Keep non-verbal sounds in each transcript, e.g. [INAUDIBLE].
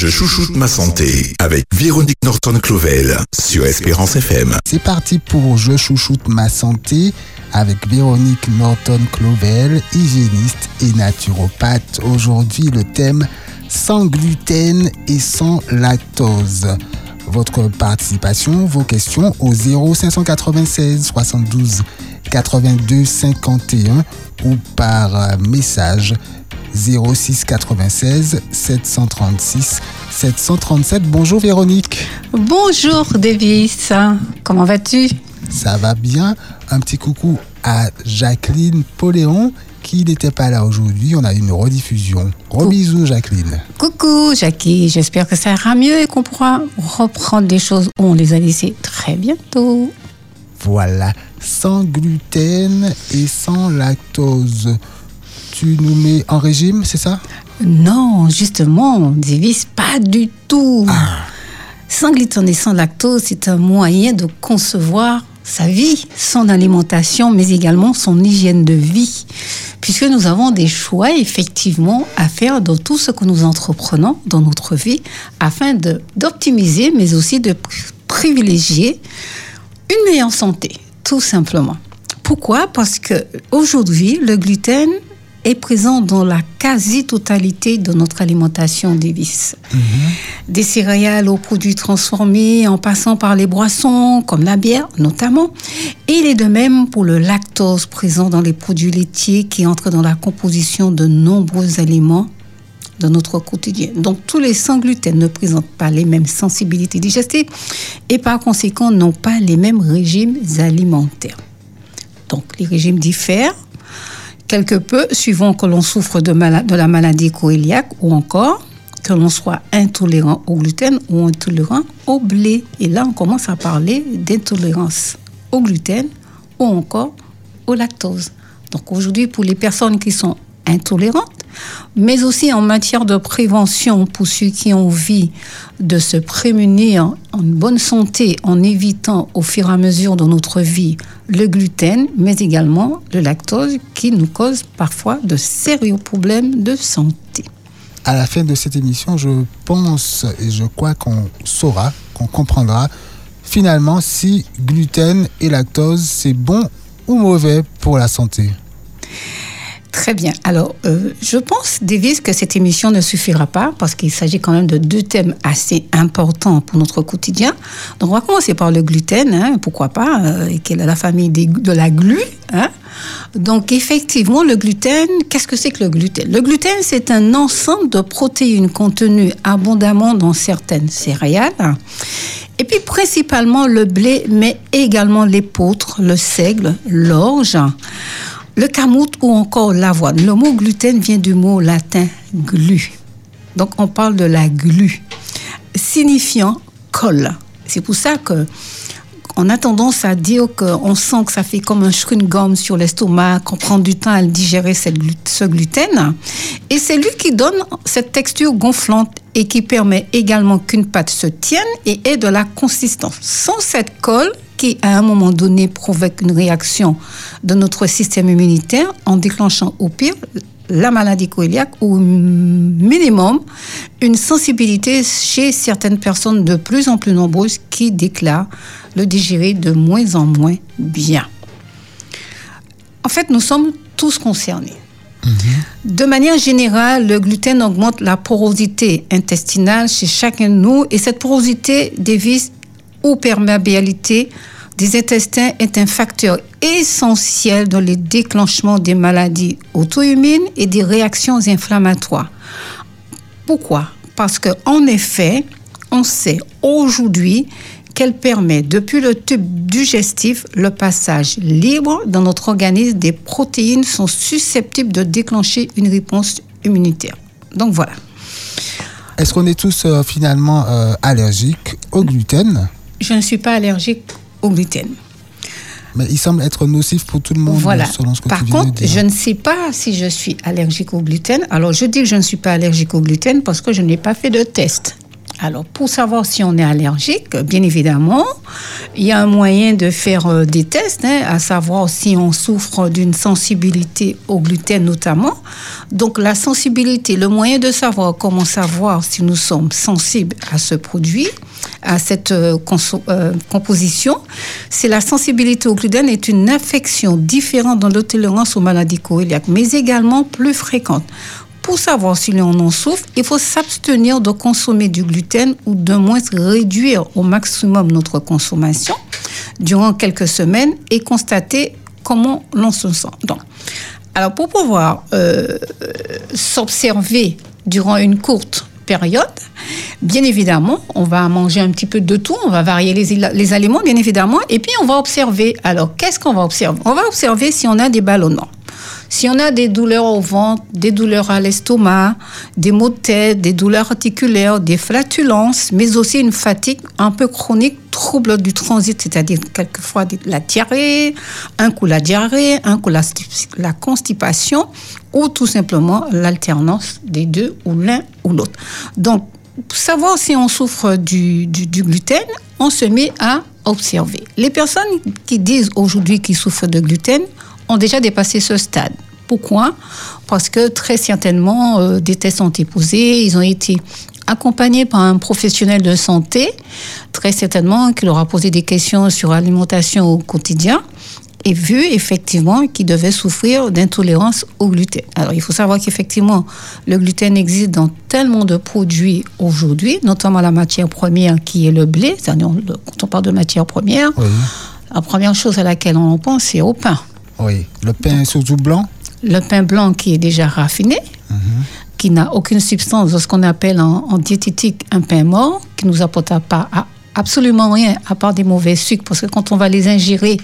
Je chouchoute ma santé avec Véronique Norton-Clovel sur Espérance FM. C'est parti pour Je chouchoute ma santé avec Véronique Norton-Clovel, hygiéniste et naturopathe. Aujourd'hui, le thème sans gluten et sans lactose. Votre participation, vos questions au 0596 72 82 51 ou par message 06 96 736 737. Bonjour Véronique. Bonjour Davis. Comment vas-tu? Ça va bien. Un petit coucou à Jacqueline Poléon qui n'était pas là aujourd'hui. On a une rediffusion. Gros bisous Jacqueline. Coucou Jackie. J'espère que ça ira mieux et qu'on pourra reprendre des choses où on les a laissées très bientôt. Voilà. Sans gluten et sans lactose tu nous mets en régime, c'est ça? Non, justement, Davis, pas du tout. Sans gluten et sans lactose, c'est un moyen de concevoir sa vie, son alimentation, mais également son hygiène de vie. Puisque nous avons des choix, effectivement, à faire dans tout ce que nous entreprenons dans notre vie, afin d'optimiser, mais aussi de privilégier une meilleure santé, tout simplement. Pourquoi? Parce que aujourd'hui, le gluten est présent dans la quasi-totalité de notre alimentation Davis. Des céréales aux produits transformés, en passant par les boissons, comme la bière notamment. Et il est de même pour le lactose présent dans les produits laitiers qui entrent dans la composition de nombreux aliments de notre quotidien. Donc tous les sans gluten ne présentent pas les mêmes sensibilités digestives et par conséquent n'ont pas les mêmes régimes alimentaires. Donc les régimes diffèrent quelque peu suivant que l'on souffre de, la maladie coéliaque ou encore que l'on soit intolérant au gluten ou intolérant au blé. Et là, on commence à parler d'intolérance au gluten ou encore au lactose. Donc aujourd'hui, pour les personnes qui sont intolérantes, mais aussi en matière de prévention pour ceux qui ont envie de se prémunir en bonne santé en évitant au fur et à mesure de notre vie le gluten, mais également le lactose qui nous cause parfois de sérieux problèmes de santé. À la fin de cette émission, je pense et je crois qu'on saura, qu'on comprendra finalement si gluten et lactose c'est bon ou mauvais pour la santé. Très bien. Alors, euh, je pense, Davis, que cette émission ne suffira pas parce qu'il s'agit quand même de deux thèmes assez importants pour notre quotidien. Donc, on va commencer par le gluten, hein, pourquoi pas, euh, qui est la famille de la glu. Hein. Donc, effectivement, le gluten, qu'est-ce que c'est que le gluten? Le gluten, c'est un ensemble de protéines contenues abondamment dans certaines céréales. Et puis, principalement le blé, mais également l'épeautre, le seigle, l'orge le camout ou encore l'avoine. Le mot gluten vient du mot latin glu. Donc on parle de la glu, signifiant colle. C'est pour ça que on a tendance à dire qu'on sent que ça fait comme un chewing-gum sur l'estomac, qu'on prend du temps à digérer ce gluten. Et c'est lui qui donne cette texture gonflante et qui permet également qu'une pâte se tienne et ait de la consistance. Sans cette colle, qui, à un moment donné, provoque une réaction de notre système immunitaire en déclenchant au pire la maladie coéliaque ou minimum une sensibilité chez certaines personnes de plus en plus nombreuses qui déclarent le digérer de moins en moins bien. En fait, nous sommes tous concernés. De manière générale, le gluten augmente la porosité intestinale chez chacun de nous et cette porosité dévise ou perméabilité des intestins est un facteur essentiel dans le déclenchement des maladies auto-immunes et des réactions inflammatoires. Pourquoi? Parce qu'en effet, on sait aujourd'hui qu'elle permet, depuis le tube digestif, le passage libre dans notre organisme des protéines sont susceptibles de déclencher une réponse immunitaire. Donc voilà. Est-ce qu'on est tous euh, finalement euh, allergiques au gluten? Je ne suis pas allergique au gluten. Mais il semble être nocif pour tout le monde, voilà. selon ce que Par tu contre, viens de dire. je ne sais pas si je suis allergique au gluten. Alors, je dis que je ne suis pas allergique au gluten parce que je n'ai pas fait de test. Alors, pour savoir si on est allergique, bien évidemment, il y a un moyen de faire euh, des tests, hein, à savoir si on souffre d'une sensibilité au gluten notamment. Donc, la sensibilité, le moyen de savoir comment savoir si nous sommes sensibles à ce produit, à cette euh, euh, composition, c'est la sensibilité au gluten est une affection différente dans l'intolérance aux maladies coréliaques, mais également plus fréquente. Pour savoir si l'on en souffre, il faut s'abstenir de consommer du gluten ou de moins réduire au maximum notre consommation durant quelques semaines et constater comment l'on se sent. Donc, alors pour pouvoir euh, s'observer durant une courte période, bien évidemment, on va manger un petit peu de tout, on va varier les, les aliments, bien évidemment, et puis on va observer. Alors, qu'est-ce qu'on va observer? On va observer si on a des ballonnements. Si on a des douleurs au ventre, des douleurs à l'estomac, des maux de tête, des douleurs articulaires, des flatulences, mais aussi une fatigue un peu chronique, trouble du transit, c'est-à-dire quelquefois la diarrhée, un coup la diarrhée, un coup la, la constipation, ou tout simplement l'alternance des deux, ou l'un ou l'autre. Donc, pour savoir si on souffre du, du gluten, on se met à observer. Les personnes qui disent aujourd'hui qu'ils souffrent de gluten, ont déjà dépassé ce stade. Pourquoi? Parce que très certainement, euh, des tests ont été posés, ils ont été accompagnés par un professionnel de santé, très certainement, qui leur a posé des questions sur l'alimentation au quotidien et vu effectivement qu'ils devaient souffrir d'intolérance au gluten. Alors il faut savoir qu'effectivement, le gluten existe dans tellement de produits aujourd'hui, notamment la matière première qui est le blé, c'est-à-dire quand on parle de matière première, oui. la première chose à laquelle on pense, c'est au pain. Oui, le pain surtout blanc Le pain blanc qui est déjà raffiné, mm -hmm. qui n'a aucune substance ce qu'on appelle en, en, diététique un pain mort, qui nous apportera pas à absolument rien à part des mauvais sucres, parce que quand on va les ingérer,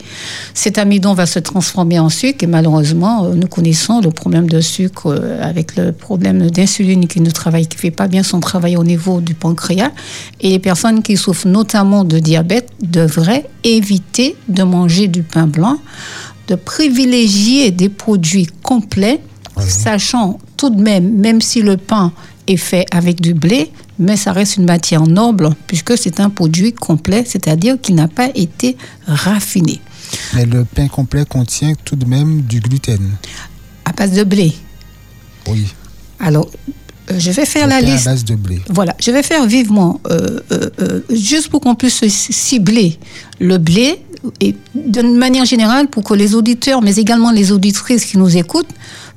cet amidon va se transformer en sucre, et malheureusement, nous connaissons le problème de sucre avec le problème d'insuline qui ne travaille, qui fait pas bien son travail au niveau du pancréas, et les personnes qui souffrent notamment de diabète devraient éviter de manger du pain blanc, de privilégier des produits complets, sachant tout de même, même si le pain est fait avec du blé, mais ça reste une matière noble puisque c'est un produit complet, c'est-à-dire qui n'a pas été raffiné. Mais le pain complet contient tout de même du gluten. À base de blé. Oui. Alors, euh, je vais faire le la pain liste. à base de blé. Voilà, je vais faire vivement, euh, euh, juste pour qu'on puisse cibler le blé et d'une manière générale pour que les auditeurs, mais également les auditrices qui nous écoutent,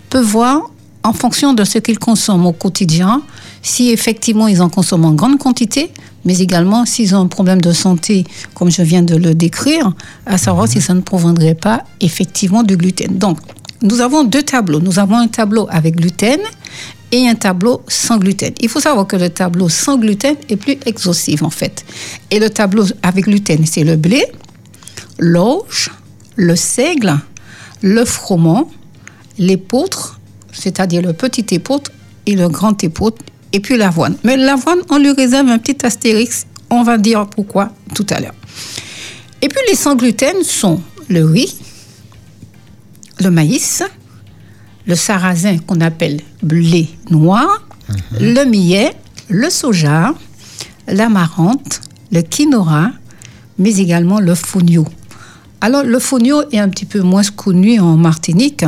peuvent voir en fonction de ce qu'ils consomment au quotidien, si effectivement ils en consomment en grande quantité, mais également s'ils ont un problème de santé, comme je viens de le décrire, à savoir si ça ne proviendrait pas effectivement du gluten. Donc, nous avons deux tableaux. Nous avons un tableau avec gluten et un tableau sans gluten. Il faut savoir que le tableau sans gluten est plus exhaustif en fait. Et le tableau avec gluten, c'est le blé, l'orge, le seigle, le froment, l'épeautre, c'est-à-dire le petit épeautre et le grand épeautre, et puis l'avoine. Mais l'avoine, on lui réserve un petit astérix, on va dire pourquoi tout à l'heure. Et puis les sans gluten sont le riz, le maïs, le sarrasin qu'on appelle blé noir, -hmm. le millet, le soja, l'amarante, le quinoa, mais également le fonio. Alors, le fonio est un petit peu moins connu en Martinique,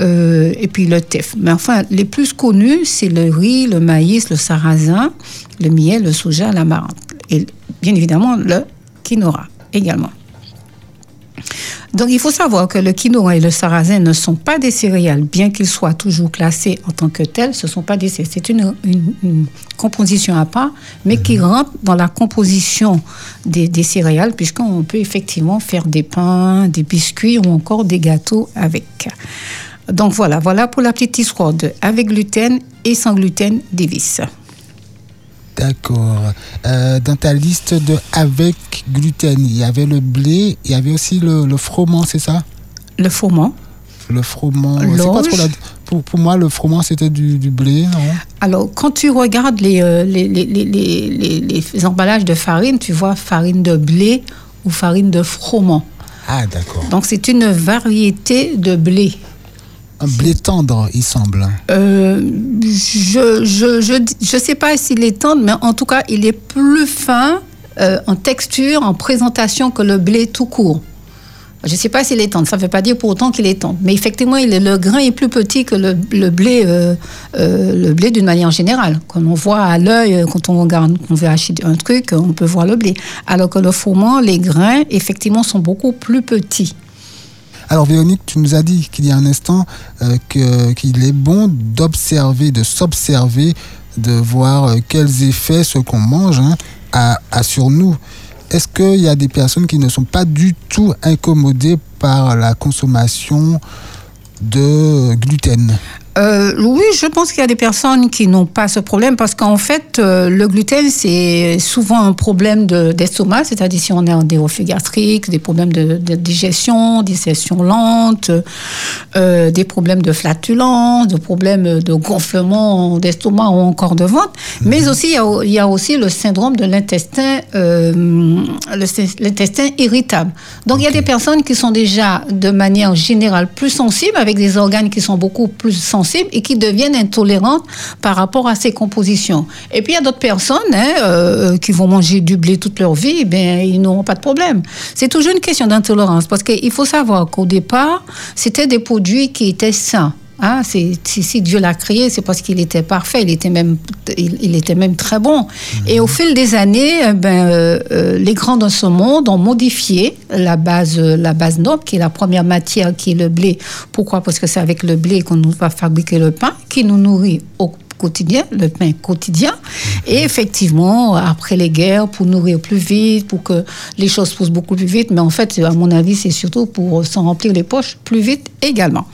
euh, et puis le teff. Mais enfin, les plus connus, c'est le riz, le maïs, le sarrasin, le millet, le soja, l'amarante. Et bien évidemment, le quinoa également. Donc, il faut savoir que le quinoa et le sarrasin ne sont pas des céréales, bien qu'ils soient toujours classés en tant que tels. Ce sont pas des c'est une, une, une, composition à part, mais qui rentre dans la composition des, des céréales, puisqu'on peut effectivement faire des pains, des biscuits ou encore des gâteaux avec. Donc voilà, voilà pour la petite histoire de avec gluten et sans gluten Davis. D'accord. Euh, dans ta liste de avec gluten, il y avait le blé, il y avait aussi le, le froment, c'est ça? Le froment. Le froment. Quoi la... pour, pour moi, le froment, c'était du, du, blé, non? Alors, quand tu regardes les, euh, les, les, les, les, emballages de farine, tu vois farine de blé ou farine de froment. Ah, d'accord. Donc, c'est une variété de blé. Un blé tendre, il semble. Euh, je je, je, je sais pas s'il est tendre, mais en tout cas, il est plus fin euh, en texture, en présentation que le blé tout court. Je ne sais pas s'il est tendre, ça ne veut pas dire pour autant qu'il est tendre. Mais effectivement, il est, le grain est plus petit que le, le blé, euh, le blé d'une manière générale. Quand on voit à l'œil, quand on regarde, on veut acheter un truc, on peut voir le blé. Alors que le froment, les grains, effectivement, sont beaucoup plus petits. Alors Véronique, tu nous as dit qu'il y a un instant euh, qu'il est bon d'observer, de s'observer, de voir euh, quels effets ce qu'on mange hein, a, a sur nous. Est-ce qu'il y a des personnes qui ne sont pas du tout incommodées par la consommation de gluten? Euh, oui, je pense qu'il y a des personnes qui n'ont pas ce problème parce qu'en fait, euh, le gluten, c'est souvent un problème de- d'estomac, c'est-à-dire si on en des reflux gastriques, des problèmes de, de digestion, digestion lente, euh, des problèmes de flatulence, des problèmes de gonflement d'estomac ou encore de ventre. Mais aussi, il y, a, il y a aussi le syndrome de l'intestin, euh, l'intestin irritable. Donc, il y a des personnes qui sont déjà, de manière générale, plus sensibles, avec des organes qui sont beaucoup plus sensibles et qui deviennent intolérantes par rapport à ces compositions. Et puis, il y a d'autres personnes hein, euh, qui vont manger du blé toute leur vie, eh bien, ils n'auront pas de problème. C'est toujours une question d'intolérance, parce qu'il faut savoir qu'au départ, c'était des produits qui étaient sains. Hein, c'est, si, Dieu l'a créé, c'est parce qu'il était parfait, il était même, il, il était même très bon. Et au fil des années, euh, ben, euh, euh, les grands de ce monde ont modifié la base, la base noble, qui est la première matière, qui est le blé. Pourquoi? Parce que c'est avec le blé qu'on va fabriquer le pain, qui nous nourrit au le pain quotidien. Et effectivement, après les guerres, pour nourrir plus vite, pour que les choses poussent beaucoup plus vite, mais en fait, à mon avis, c'est surtout pour s'en remplir les poches plus vite également.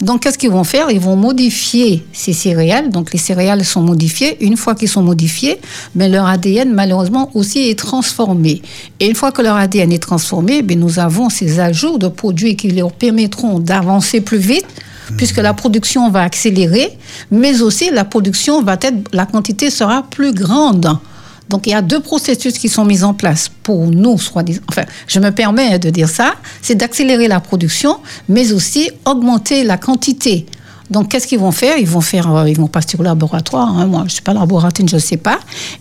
Donc, qu'est-ce qu'ils vont faire? Ils vont modifier ces céréales. Donc, les céréales sont modifiées. Une fois qu'ils sont modifiés, mais leur ADN, malheureusement, aussi est transformé. Et une fois que leur ADN est transformé, ben, nous avons ces ajouts de produits qui leur permettront d'avancer plus vite puisque la production va accélérer, mais aussi la production va être, la quantité sera plus grande. Donc il y a deux processus qui sont mis en place pour nous, soi-disant. Enfin, je me permets de dire ça, c'est d'accélérer la production, mais aussi augmenter la quantité. Donc, qu'est-ce qu'ils vont faire? Ils vont faire, euh, ils vont passer au laboratoire. hein. Moi, je suis pas laboratoire, je ne sais pas.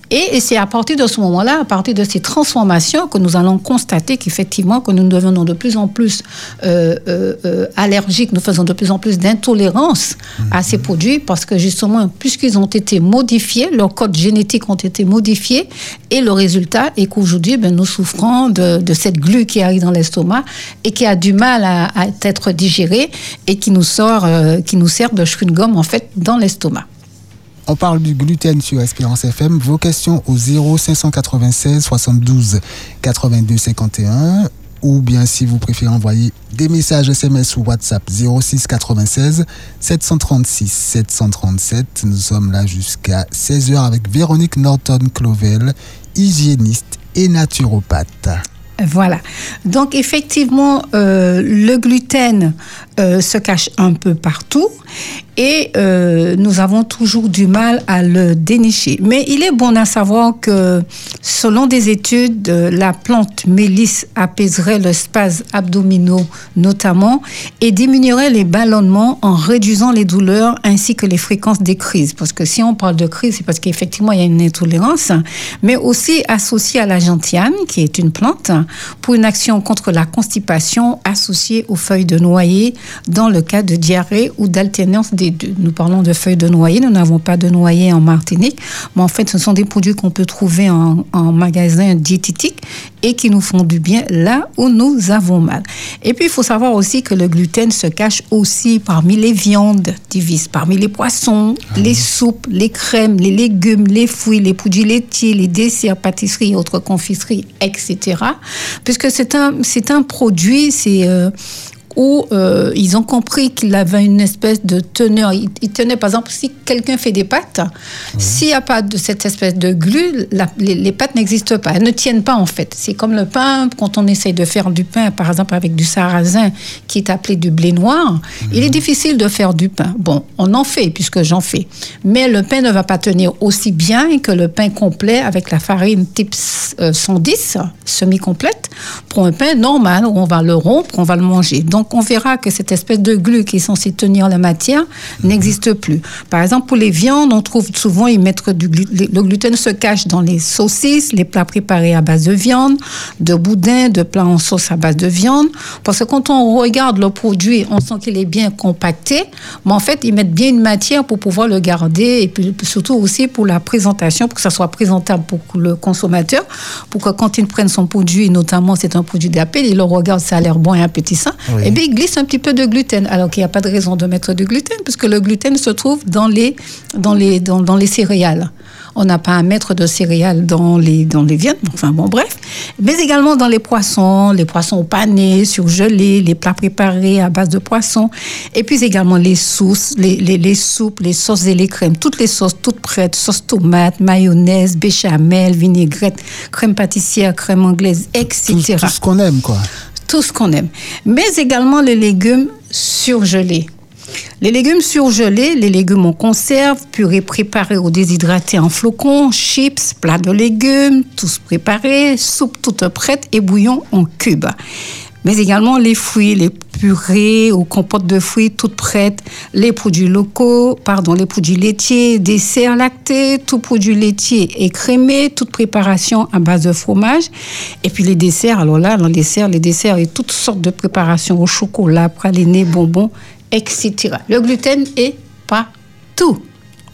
Et, et c'est à partir de ce moment-là, à partir de ces transformations, que nous allons constater qu'effectivement, que nous devenons de plus en plus euh, euh, allergiques, nous faisons de plus en plus d'intolérance à ces produits, parce que justement, puisqu'ils ont été modifiés, leurs codes génétiques ont été modifiés, et le résultat est qu'aujourd'hui, ben, nous souffrons de, de cette glu qui arrive dans l'estomac et qui a du mal à, à être digérée et qui nous sort, euh, qui nous sert de chewing-gum en fait dans l'estomac. On parle du gluten sur Espérance FM. Vos questions au 0596 72 82 51 ou bien si vous préférez envoyer des messages SMS ou WhatsApp 06 96 736 737. Nous sommes là jusqu'à 16h avec Véronique Norton-Clovel, hygiéniste et naturopathe. Voilà. Donc effectivement, euh, le gluten euh, se cache un peu partout et euh, nous avons toujours du mal à le dénicher. Mais il est bon à savoir que selon des études, euh, la plante mélisse apaiserait le spasme abdominaux notamment et diminuerait les ballonnements en réduisant les douleurs ainsi que les fréquences des crises. Parce que si on parle de crise, c'est parce qu'effectivement il y a une intolérance, mais aussi associée à la gentiane, qui est une plante, pour une action contre la constipation associée aux feuilles de noyer dans le cas de diarrhée ou d'alternance des deux. Nous parlons de feuilles de noyer, nous n'avons pas de noyer en Martinique, mais en fait ce sont des produits qu'on peut trouver en, en magasin diététique et qui nous font du bien là où nous avons mal. Et puis il faut savoir aussi que le gluten se cache aussi parmi les viandes diverses, parmi les poissons, les soupes, les crèmes, les légumes, les fruits, les produits laitiers, les desserts, pâtisseries autres confiseries, etc. Puisque c'est un, c'est un produit, c'est euh, où euh, ils ont compris qu'il avait une espèce de teneur. Il, il tenait, par exemple, si quelqu'un fait des pâtes, s'il n'y a pas de cette espèce de glu, la- les, les pâtes n'existent pas. Elles ne tiennent pas, en fait. C'est comme le pain, quand on essaye de faire du pain, par exemple, avec du sarrasin, qui est appelé du blé noir, il est difficile de faire du pain. Bon, on en fait, puisque j'en fais. Mais le pain ne va pas tenir aussi bien que le pain complet avec la farine type euh, 110, semi-complète, pour un pain normal, où on va le rompre, on va le manger. Donc, Donc, on verra que cette espèce de glu qui est censé tenir la matière n'existe plus. Par exemple, pour les viandes, on trouve souvent ils mettent du gluten. Le gluten se cache dans les saucisses, les plats préparés à base de viande, de boudin, de plats en sauce à base de viande. Parce que quand on regarde le produit, on sent qu'il est bien compacté, mais en fait, ils mettent bien une matière pour pouvoir le garder et puis surtout aussi pour la présentation, pour que ça soit présentable pour le consommateur, pour que quand il prenne son produit, notamment c'est un produit d'appel, il le regarde, ça a l'air bon et appétissant, Oui. et bien il glisse un petit peu de gluten, alors qu'il n'y a pas de raison de mettre du gluten, puisque le gluten se trouve dans les, dans les, dans, dans les céréales. On n'a pas à mettre de céréales dans les, dans les viandes, enfin bon, bref. Mais également dans les poissons, les poissons au pané, surgelés, les plats préparés à base de poissons. Et puis également les sauces, les, les, soupes, les sauces et les crèmes. Toutes les sauces, toutes prêtes. Sauce tomate, mayonnaise, béchamel, vinaigrette, crème pâtissière, crème anglaise, Tout, etc tout ce qu'on aime, quoi. Tout ce qu'on aime. Mais également les légumes surgelés. Les légumes surgelés, les légumes en conserve, purée préparée ou déshydratés en flocons, chips, plats de légumes, tous préparés, soupe toute prête et bouillon en cubes. Mais également les fruits, les purées ou compotes de fruits toutes prêtes, les produits locaux, pardon, les produits laitiers, desserts lactés, tout produit laitier écrémé, toute préparation à base de fromage. Et puis les desserts, alors là, dans les desserts, les desserts et toutes sortes de préparations au chocolat, pralinés, bonbons, etc. Le gluten est partout.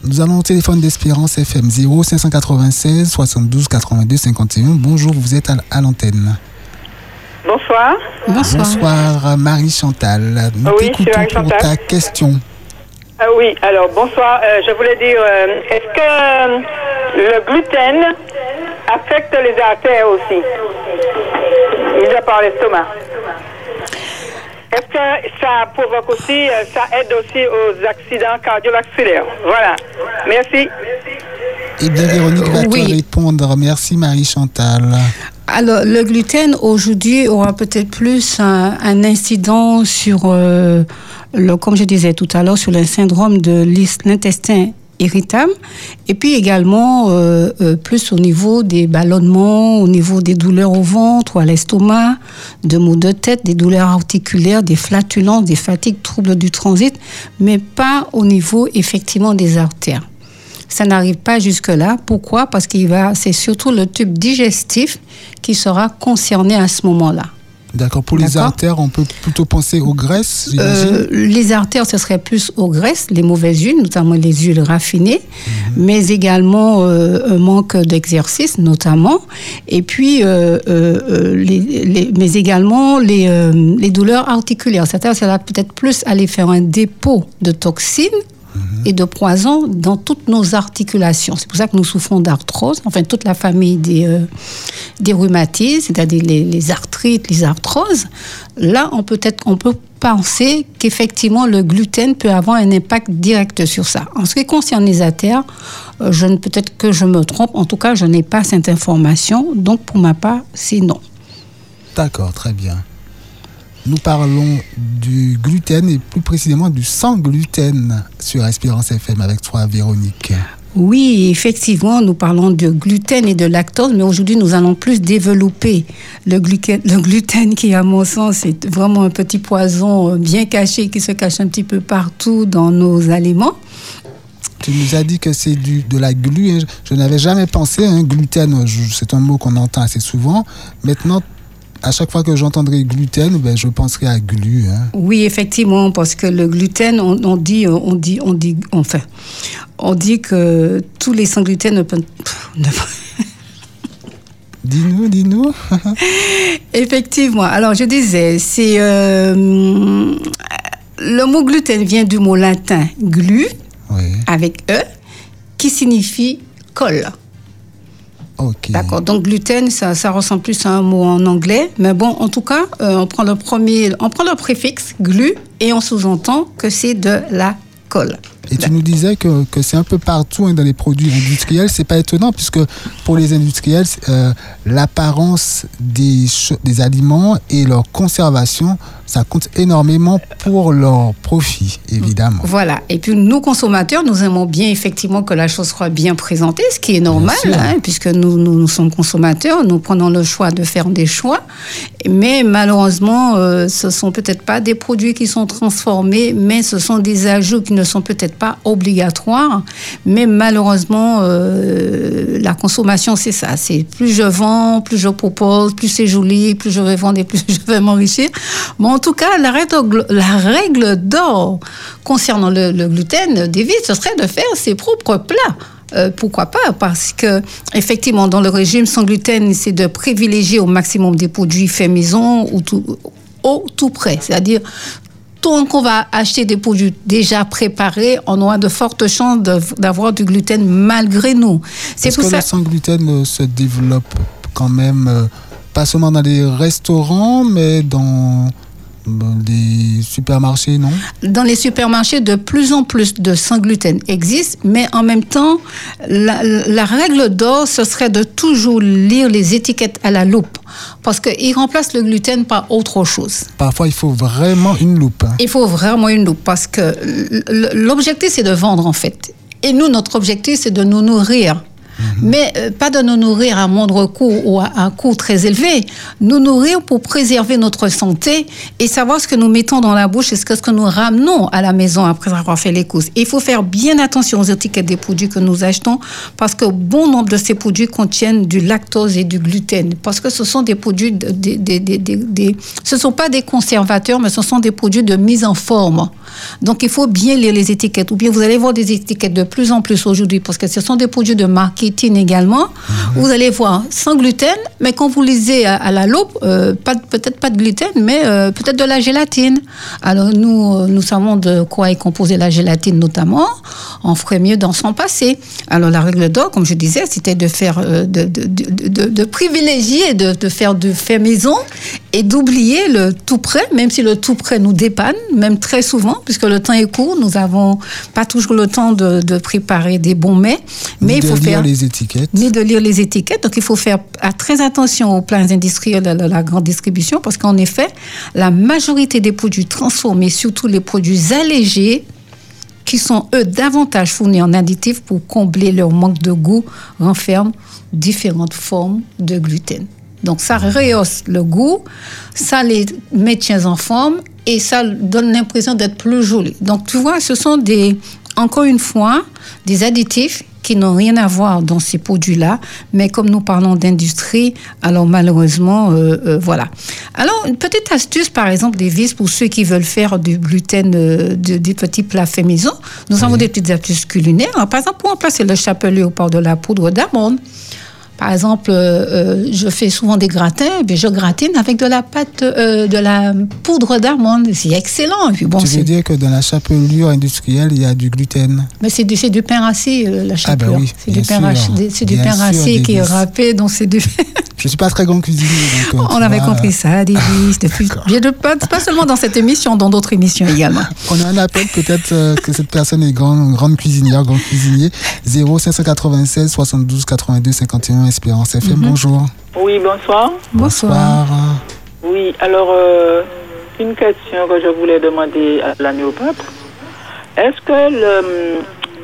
Nous allons au téléphone d'Espérance FM 0 596 72 82 51. Bonjour, vous êtes à l'antenne. Bonsoir. Bonsoir. Bonsoir Marie Chantal. Nous Oui, t'écoutons c'est Marie pour Chantal. ta question. Ah oui, alors bonsoir. Euh, je voulais dire, euh, est-ce que euh, le gluten affecte les artères aussi? Mis à part l'estomac. Est-ce que ça provoque aussi, euh, ça aide aussi aux accidents cardiovasculaires? Voilà. Merci. Eh bien, Véronique va Oui. te répondre. Merci Marie Chantal. Alors, le gluten, aujourd'hui, aura peut-être plus un, un incident sur, euh, le, comme je disais tout à l'heure, sur le syndrome de l'intestin irritable, et puis également euh, euh, plus au niveau des ballonnements, au niveau des douleurs au ventre ou à l'estomac, de maux de tête, des douleurs articulaires, des flatulences, des fatigues, troubles du transit, mais pas au niveau effectivement des artères. Ça n'arrive pas jusque-là. Pourquoi? Parce qu'il va, c'est surtout le tube digestif qui sera concerné à ce moment-là. D'accord. Pour les artères, on peut plutôt penser aux graisses. Euh, les artères, ce serait plus aux graisses, les mauvaises huiles, notamment les huiles raffinées, mais également euh, un manque d'exercice, notamment, et puis, euh, les, les- mais également les, les douleurs articulaires. C'est-à-dire, ça va peut-être plus aller faire un dépôt de toxines et de poison dans toutes nos articulations. C'est pour ça que nous souffrons d'arthrose, enfin toute la famille des, euh, des rhumatismes, c'est-à-dire les, les arthrites, les arthroses. Là, on peut être, on peut penser qu'effectivement le gluten peut avoir un impact direct sur ça. En ce qui concerne les artères, euh, je ne peut-être que je me trompe. En tout cas, je n'ai pas cette information. Donc pour ma part, c'est non. D'accord, très bien. Nous parlons du gluten et plus précisément du sans gluten sur Espérance FM avec toi, Véronique. Oui, effectivement, nous parlons de gluten et de lactose, mais aujourd'hui, nous allons plus développer le gluten, le gluten qui, à mon sens, est vraiment un petit poison bien caché qui se cache un petit peu partout dans nos aliments. Tu nous as dit que c'est du, de la glu. hein. Je, je n'avais jamais pensé. Hein, gluten, je- c'est un mot qu'on entend assez souvent. Maintenant, à chaque fois que j'entendrai gluten, ben, je penserai à glu. hein. Oui, effectivement, parce que le gluten, on, on dit, euh, on dit, on dit, enfin, on dit que tous les sans gluten ne peuvent. ne- [LAUGHS] Dis-nous, dis-nous. [LAUGHS] Effectivement. Alors, je disais, c'est euh, le mot gluten vient du mot latin glu oui, avec e, qui signifie colle. Ok. D'accord. Donc gluten, ça, ça ressemble plus à un mot en anglais, mais bon, en tout cas, euh, on prend le premier, on prend le préfixe glu et on sous-entend que c'est de la colle. Et tu nous disais que, que c'est un peu partout hein, dans les produits industriels. C'est pas étonnant puisque pour les industriels, euh, l'apparence des, des aliments et leur conservation ça compte énormément pour leur profit, évidemment. Voilà. Et puis nous, consommateurs, nous aimons bien effectivement que la chose soit bien présentée, ce qui est normal, hein, puisque nous, nous, nous sommes consommateurs, nous prenons le choix de faire des choix. Mais malheureusement, euh, ce sont peut-être pas des produits qui sont transformés, mais ce sont des ajouts qui ne sont peut-être pas obligatoires. Mais malheureusement, euh, la consommation, c'est ça. C'est plus je vends, plus je propose, plus c'est joli, plus je vais vendre et plus [LAUGHS] je vais m'enrichir. Mais en tout cas, la règle, d'or concernant le, le gluten, David, ce serait de faire ses propres plats. Euh, pourquoi pas? Parce que effectivement, dans le régime sans gluten, c'est de privilégier au maximum des produits faits maison ou tout, tout prêt, c'est-à-dire tant qu'on va acheter des produits déjà préparés, on aura de fortes chances d'avoir du gluten malgré nous. C'est pour que ça. le sans gluten euh, se développe quand même, euh, pas seulement dans les restaurants, mais dans euh, les supermarchés, non? Dans les supermarchés, de plus en plus de sans gluten existent, mais en même temps, la, la règle d'or, ce serait de toujours lire les étiquettes à la loupe, parce qu'ils remplacent le gluten par autre chose. Parfois, il faut vraiment une loupe. hein. Il faut vraiment une loupe, parce que l'objectif, c'est de vendre, en fait. Et nous, notre objectif, c'est de nous nourrir. Mais euh, pas de nous nourrir à moindre coût ou à un coût très élevé. Nous nourrir pour préserver notre santé et savoir ce que nous mettons dans la bouche et ce que, nous ramenons à la maison après avoir fait les courses. Il faut faire bien attention aux étiquettes des produits que nous achetons parce que bon nombre de ces produits contiennent du lactose et du gluten. Parce que ce sont des produits, ce sont pas des conservateurs, mais ce sont des produits de mise en forme. Donc il faut bien lire les étiquettes. Ou bien vous allez voir des étiquettes de plus en plus aujourd'hui parce que ce sont des produits de marketing également. Vous allez voir sans gluten, mais quand vous lisez à, à la loupe, euh, peut-être pas de gluten, mais euh, peut-être de la gélatine. Alors nous, euh, nous savons de quoi est composée la gélatine notamment. On ferait mieux d'en s'en passer. Alors la règle d'or, comme je disais, c'était de faire, de, de, de, de- de privilégier, de, de faire du fait maison et d'oublier le tout prêt, même si le tout prêt nous dépanne, même très souvent, puisque le temps est court, nous n'avons pas toujours le temps de, de préparer des bons mets, mais Ni il de faut lire faire les étiquettes. ni de lire les étiquettes. Donc, il faut faire à- très attention aux plans industriels de la, la grande distribution parce qu'en effet, la majorité des produits transformés, surtout les produits allégés, qui sont eux davantage fournis en additifs pour combler leur manque de goût, renferment différentes formes de gluten. Donc, ça rehausse le goût, ça les maintient en forme et ça donne l'impression d'être plus joli. Donc, tu vois, ce sont des, encore une fois, des additifs qui n'ont rien à voir dans ces produits-là, mais comme nous parlons d'industrie, alors malheureusement, euh, euh, voilà. Alors, une petite astuce, par exemple, des vis pour ceux qui veulent faire du gluten, euh, de- des petits plats faits maison. Nous avons des petites astuces culinaires. Alors, par exemple, pour remplacer le chapelet au port de la poudre d'amande, par exemple, euh, euh, je fais souvent des gratins, mais je gratine avec de la pâte, euh, de la poudre d'amande. C'est excellent. Et puis bon, tu veux dire que dans la chapelure industrielle, il y a du gluten? Mais c'est du, du pain racé, euh, la Ah ben chapelure. oui, c'est du pain, c'est du pain sûr, racé qui est râpé, donc c'est du. Je suis pas très grand cuisinier. donc, On avait vois, compris ça, Davis, depuis. Bien de- pas, pas seulement dans cette émission, dans d'autres émissions également. [LAUGHS] On a un appel, peut-être que cette personne est grande, grande cuisinière, grand cuisinier. 0 596 72 82 51 Espérance FM. Mhm. Bonjour. Oui, bonsoir. Bonsoir. Oui, alors, euh, une question que je voulais demander à l'annéopathe. Est-ce que le-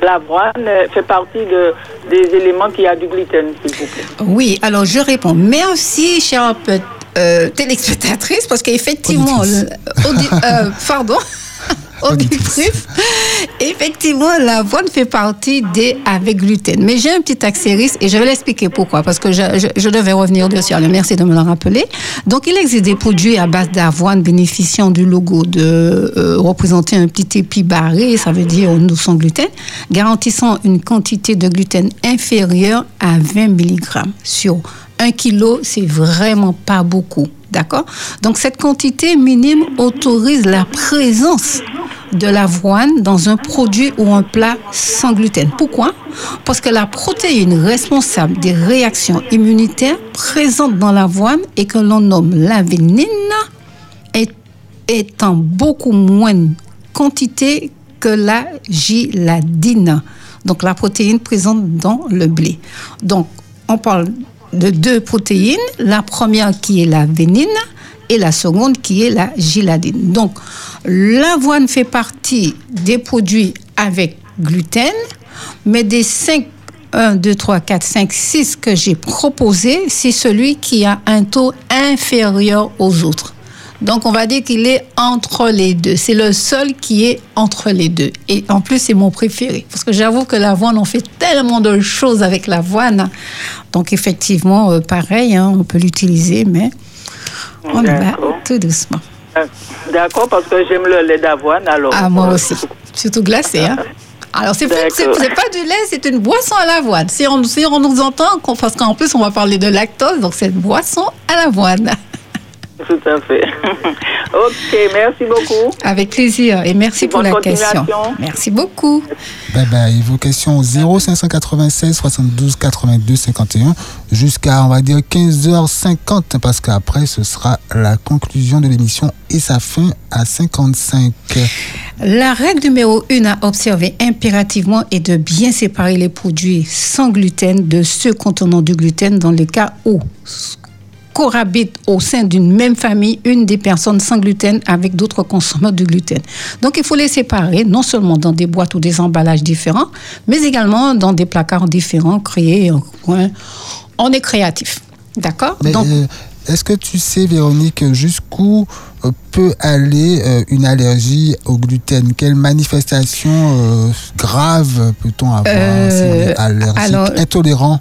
l'avoine fait partie de, des éléments qui a du gluten, s'il vous plaît? Oui, alors je réponds. Merci, chère euh, téléspectatrice, parce qu'effectivement, euh, pardon, [LAUGHS] auditrice, [LAUGHS] effectivement, l'avoine fait partie des avec gluten. Mais j'ai un petit accérisme et je vais l'expliquer pourquoi, parce que je, je- je devais revenir dessus. Alors, merci de me le rappeler. Donc, il existe des produits à base d'avoine bénéficiant du logo de euh, représenter un petit épi barré, ça veut dire nous sans gluten, garantissant une quantité de gluten inférieure à 20 mg sur 1 kg, c'est vraiment pas beaucoup. D'accord Donc, cette quantité minime autorise la présence de l'avoine dans un produit ou un plat sans gluten. Pourquoi? Parce que la protéine responsable des réactions immunitaires présente dans l'avoine et que l'on nomme l'avénine est, est en beaucoup moins quantité que la giladine. Donc la protéine présente dans le blé. Donc on parle de deux protéines. La première qui est la vénine, et la seconde qui est la giladine. Donc, l'avoine fait partie des produits avec gluten, mais des 5 1, 2, 3, 4, 5, 6 que j'ai proposés, c'est celui qui a un taux inférieur aux autres. Donc, on va dire qu'il est entre les deux. C'est le seul qui est entre les deux. Et en plus, c'est mon préféré. Parce que j'avoue que l'avoine, on fait tellement de choses avec l'avoine. Donc, effectivement, euh, pareil, hein, on peut l'utiliser, mais on y va tout doucement. D'accord, parce que j'aime le lait d'avoine, alors. Ah, moi euh, aussi. Surtout glacé, hein. [LAUGHS] Alors, c'est pas, du lait, c'est une boisson à l'avoine. Si on, si on nous entend, parce qu'en plus, on va parler de lactose, donc c'est une boisson à l'avoine. Tout à fait. [LAUGHS] ok, merci beaucoup. Avec plaisir et merci pour la question. Merci beaucoup. Bye bye. Vos questions au 0596 72 82 51 jusqu'à, on va dire, 15h50 parce qu'après, ce sera la conclusion de l'émission et sa fin à 55. La règle numéro une à observer impérativement est de bien séparer les produits sans gluten de ceux contenant du gluten dans les cas où cohabitent au sein d'une même famille une des personnes sans gluten avec d'autres consommateurs de gluten. Donc il faut les séparer non seulement dans des boîtes ou des emballages différents, mais également dans des placards différents créés. en coin. On est créatif. D'accord? Donc, euh, est-ce que tu sais, Véronique, jusqu'où euh, peut aller euh, une allergie au gluten? Quelles manifestations euh, graves peut-on avoir si on est allergique, alors- intolérant?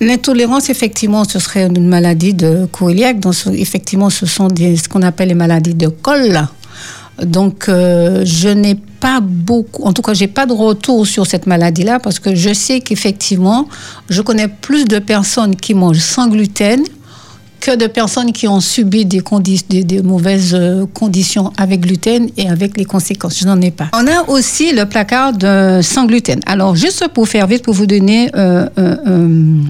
L'intolérance, effectivement, ce serait une maladie de coéliaque. Donc, effectivement, ce sont des, ce qu'on appelle les maladies de col. Donc, euh, je n'ai pas beaucoup, en tout cas, j'ai pas de retour sur cette maladie-là parce que je sais qu'effectivement, je connais plus de personnes qui mangent sans gluten que de personnes qui ont subi des, condi- des, des mauvaises euh, conditions avec gluten et avec les conséquences. Je n'en ai pas. On a aussi le placard de sans gluten. Alors, juste pour faire vite, pour vous donner euh, euh, euh,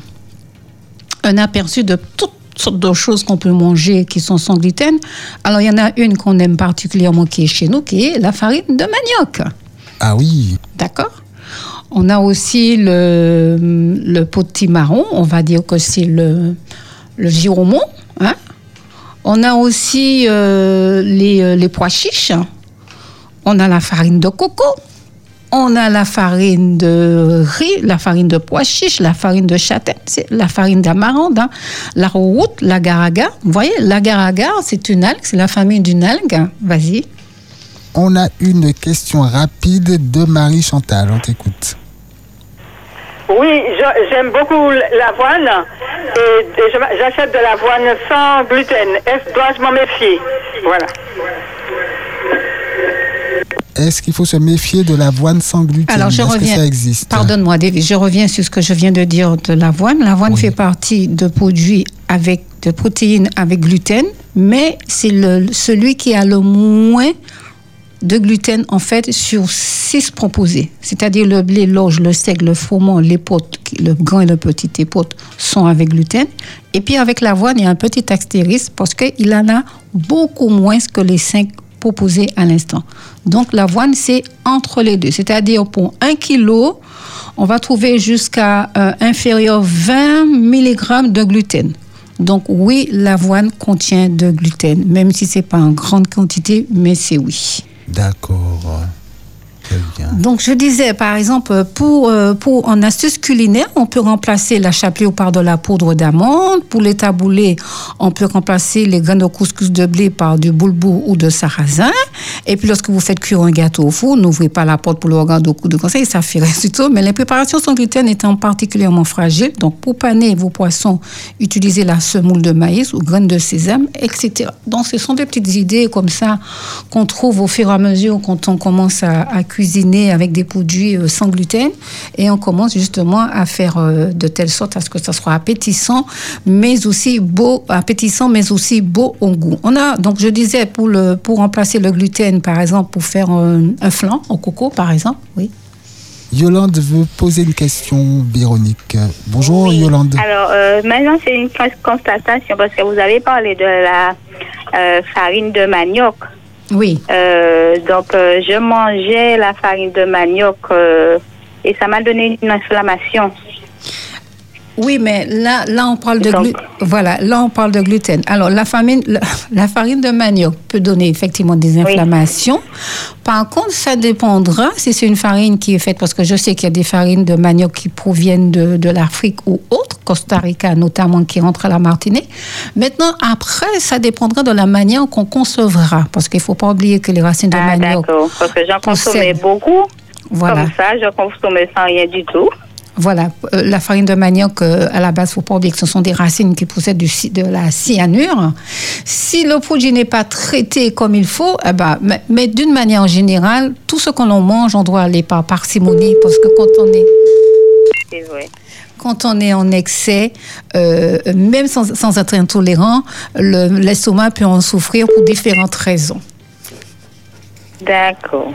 un aperçu de toutes sortes de choses qu'on peut manger qui sont sans gluten. Alors, il y en a une qu'on aime particulièrement qui est chez nous, qui est la farine de manioc. Ah oui, D'accord On a aussi le, le potimarron, on va dire que c'est le, le giromon. Hein on a aussi euh, les, euh, les pois chiches. On a la farine de coco. On a la farine de riz, la farine de pois chiche, la farine de châtaigne, la farine d'amarante, hein. la route, l'agar-agar. Vous voyez, l'agar-agar, c'est une algue, c'est la famille d'une algue. Vas-y. on a une question rapide de Marie Chantal. On t'écoute. Oui, j'aime beaucoup l'avoine et, j'achète de l'avoine sans gluten. Est-ce dois-je m'en méfier? Voilà. Est-ce qu'il faut se méfier de l'avoine sans gluten? Alors, je reviens. que ça existe? Pardonne-moi, David, je reviens sur ce que je viens de dire de l'avoine. L'avoine Oui. fait partie de produits avec de protéines avec gluten, mais c'est le, celui qui a le moins de gluten en fait sur six proposés. C'est-à-dire le blé, l'orge, le seigle, le froment, qui- le grand et le petit épeautre sont avec gluten. Et puis avec l'avoine, il y a un petit astérisque parce qu'il en a beaucoup moins que les cinq proposés à l'instant. Donc l'avoine, c'est entre les deux. C'est-à-dire pour un kilo, on va trouver jusqu'à euh, inférieur 20 mg de gluten. Donc oui, l'avoine contient de gluten, même si c'est pas en grande quantité, mais c'est oui. D'accord. Donc, je disais, par exemple, pour, euh, pour en astuce culinaire, on peut remplacer la chapelure par de la poudre d'amande. Pour les taboulés, on peut remplacer les graines de couscous de blé par du boulgour ou de sarrasin. Et puis, lorsque vous faites cuire un gâteau au four, n'ouvrez pas la porte pour le regard de coup de conseil, ça fait tout. Mais les préparations sans gluten étant particulièrement fragiles, donc pour paner vos poissons, utilisez la semoule de maïs ou graines de sésame, etc. Donc, ce sont des petites idées comme ça qu'on trouve au fur et à mesure quand on commence à, à cuisiner avec des produits euh, sans gluten et on commence justement à faire euh, de telle sorte à ce que ça soit appétissant, mais aussi beau, appétissant, mais aussi beau au goût. On a, donc je disais, pour, le, pour remplacer le gluten, par exemple, pour faire un, un flan au coco, par exemple, oui. Yolande veut poser une question, Véronique. Bonjour, Oui. Yolande. Alors, euh, maintenant, c'est une cons- constatation parce que vous avez parlé de la euh, farine de manioc. Oui. Euh, donc, euh, je mangeais la farine de manioc euh, et ça m'a donné une inflammation. Oui, mais là, là on parle de gluten. Voilà, là on parle de gluten. Alors la farine, la, [LAUGHS] la farine de manioc peut donner effectivement des inflammations. Par contre, ça dépendra si c'est une farine qui est faite parce que je sais qu'il y a des farines de manioc qui proviennent de, de l'Afrique ou autres, Costa Rica notamment, qui rentrent à la Martinique. Maintenant, après, ça dépendra de la manière qu'on concevra parce qu'il faut pas oublier que les racines de Ah, manioc. d'accord. Parce que j'en consommais beaucoup. Voilà. Comme ça, je consommais sans rien du tout. Voilà, euh, la farine de manioc, euh, à la base, il faut pas oublier que ce sont des racines qui possèdent du, de la cyanure. Si le produit n'est pas traité comme il faut, eh ben, mais, mais d'une manière générale, tout ce que l'on mange, on doit aller par parcimonie, parce que quand on est C'est vrai. quand on est en excès, euh, même sans, sans être intolérant, le- l'estomac peut en souffrir pour différentes raisons. D'accord.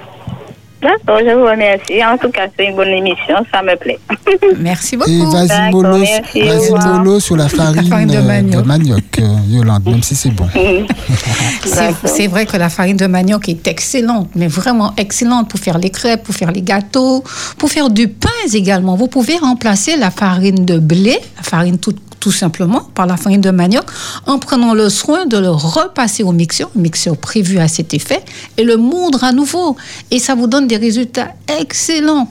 D'accord, je vous remercie. En tout cas, c'est une bonne émission, ça me plaît. [LAUGHS] Merci Et beaucoup. vas-y mollo, au vas-y mollo sur la farine, farine de euh, manioc. manioc, euh, Yolande, même si c'est bon. [LAUGHS] C'est D'accord. c'est vrai que la farine de manioc est excellente, mais vraiment excellente pour faire les crêpes, pour faire les gâteaux, pour faire du pain également. Vous pouvez remplacer la farine de blé, la farine tout, tout simplement, par la farine de manioc, en prenant le soin de le repasser au mixeur, mixeur prévu à cet effet, et le moudre à nouveau. Et ça vous donne des résultats excellents.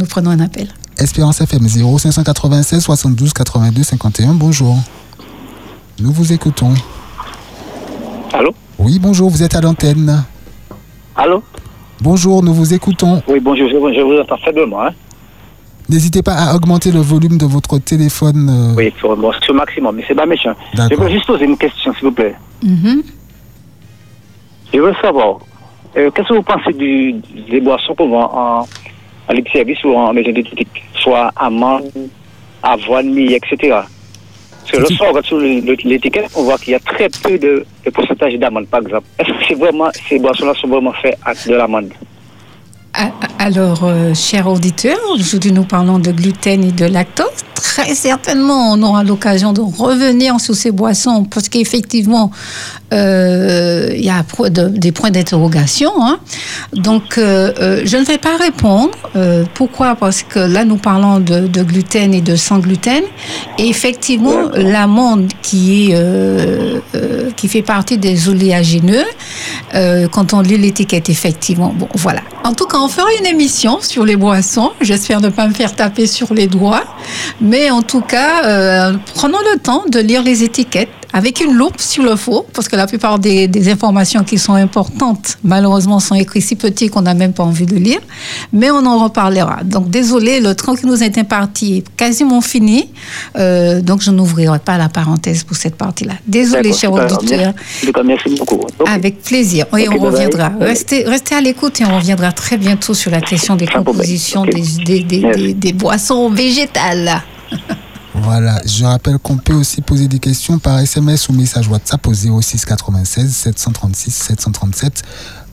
Nous prenons un appel. Espérance FM 0596 72 82 51. Bonjour. Nous vous écoutons. Allô? Oui, bonjour, vous êtes à l'antenne. Allô? Bonjour, nous vous écoutons. Oui, bonjour, je, je vous entends faiblement. Hein? N'hésitez pas à augmenter le volume de votre téléphone. euh, Oui, sur, bon, sur maximum, mais c'est pas méchant. Je veux juste poser une question, s'il vous plaît. Mhm. Je veux savoir, euh, qu'est-ce que vous pensez du, des boissons qu'on vend en, à libre-service ou en maison d'éthique Soit amandes, avoine, millet, etc. Parce que le soir, on regarde sur l'étiquette, on voit qu'il y a très peu de, de pourcentage d'amandes, par exemple. Est-ce que c'est vraiment, ces boissons-là sont vraiment faites à de l'amande? Alors, euh, chers auditeurs, aujourd'hui nous parlons de gluten et de lactose. Très certainement, on aura l'occasion de revenir sur ces boissons parce qu'effectivement, euh, il y a des points d'interrogation. hein. Donc, euh, euh, je ne vais pas répondre. Pourquoi? Parce que là, nous parlons de, de gluten et de sans gluten. Et effectivement, l'amande qui, est, qui fait partie des oléagineux, quand on lit l'étiquette, effectivement, bon, voilà. En tout cas, on fera une émission sur les boissons. J'espère ne pas me faire taper sur les doigts. Mais en tout cas, euh, prenons le temps de lire les étiquettes avec une loupe s'il le faut, parce que la plupart des, des informations qui sont importantes, malheureusement, sont écrites si petit qu'on n'a même pas envie de lire. Mais on en reparlera. Donc, désolé, le temps qui nous est imparti est quasiment fini. Euh, donc, je n'ouvrirai pas la parenthèse pour cette partie-là. Désolé, tout cas, merci beaucoup. Avec plaisir. Ok, on bye. reviendra. Bye. Restez, restez à l'écoute et on reviendra très bientôt sur la question des compositions des- des boissons végétales. [LAUGHS] Voilà, je rappelle qu'on peut aussi poser des questions par SMS ou message WhatsApp au 06 96 736 737.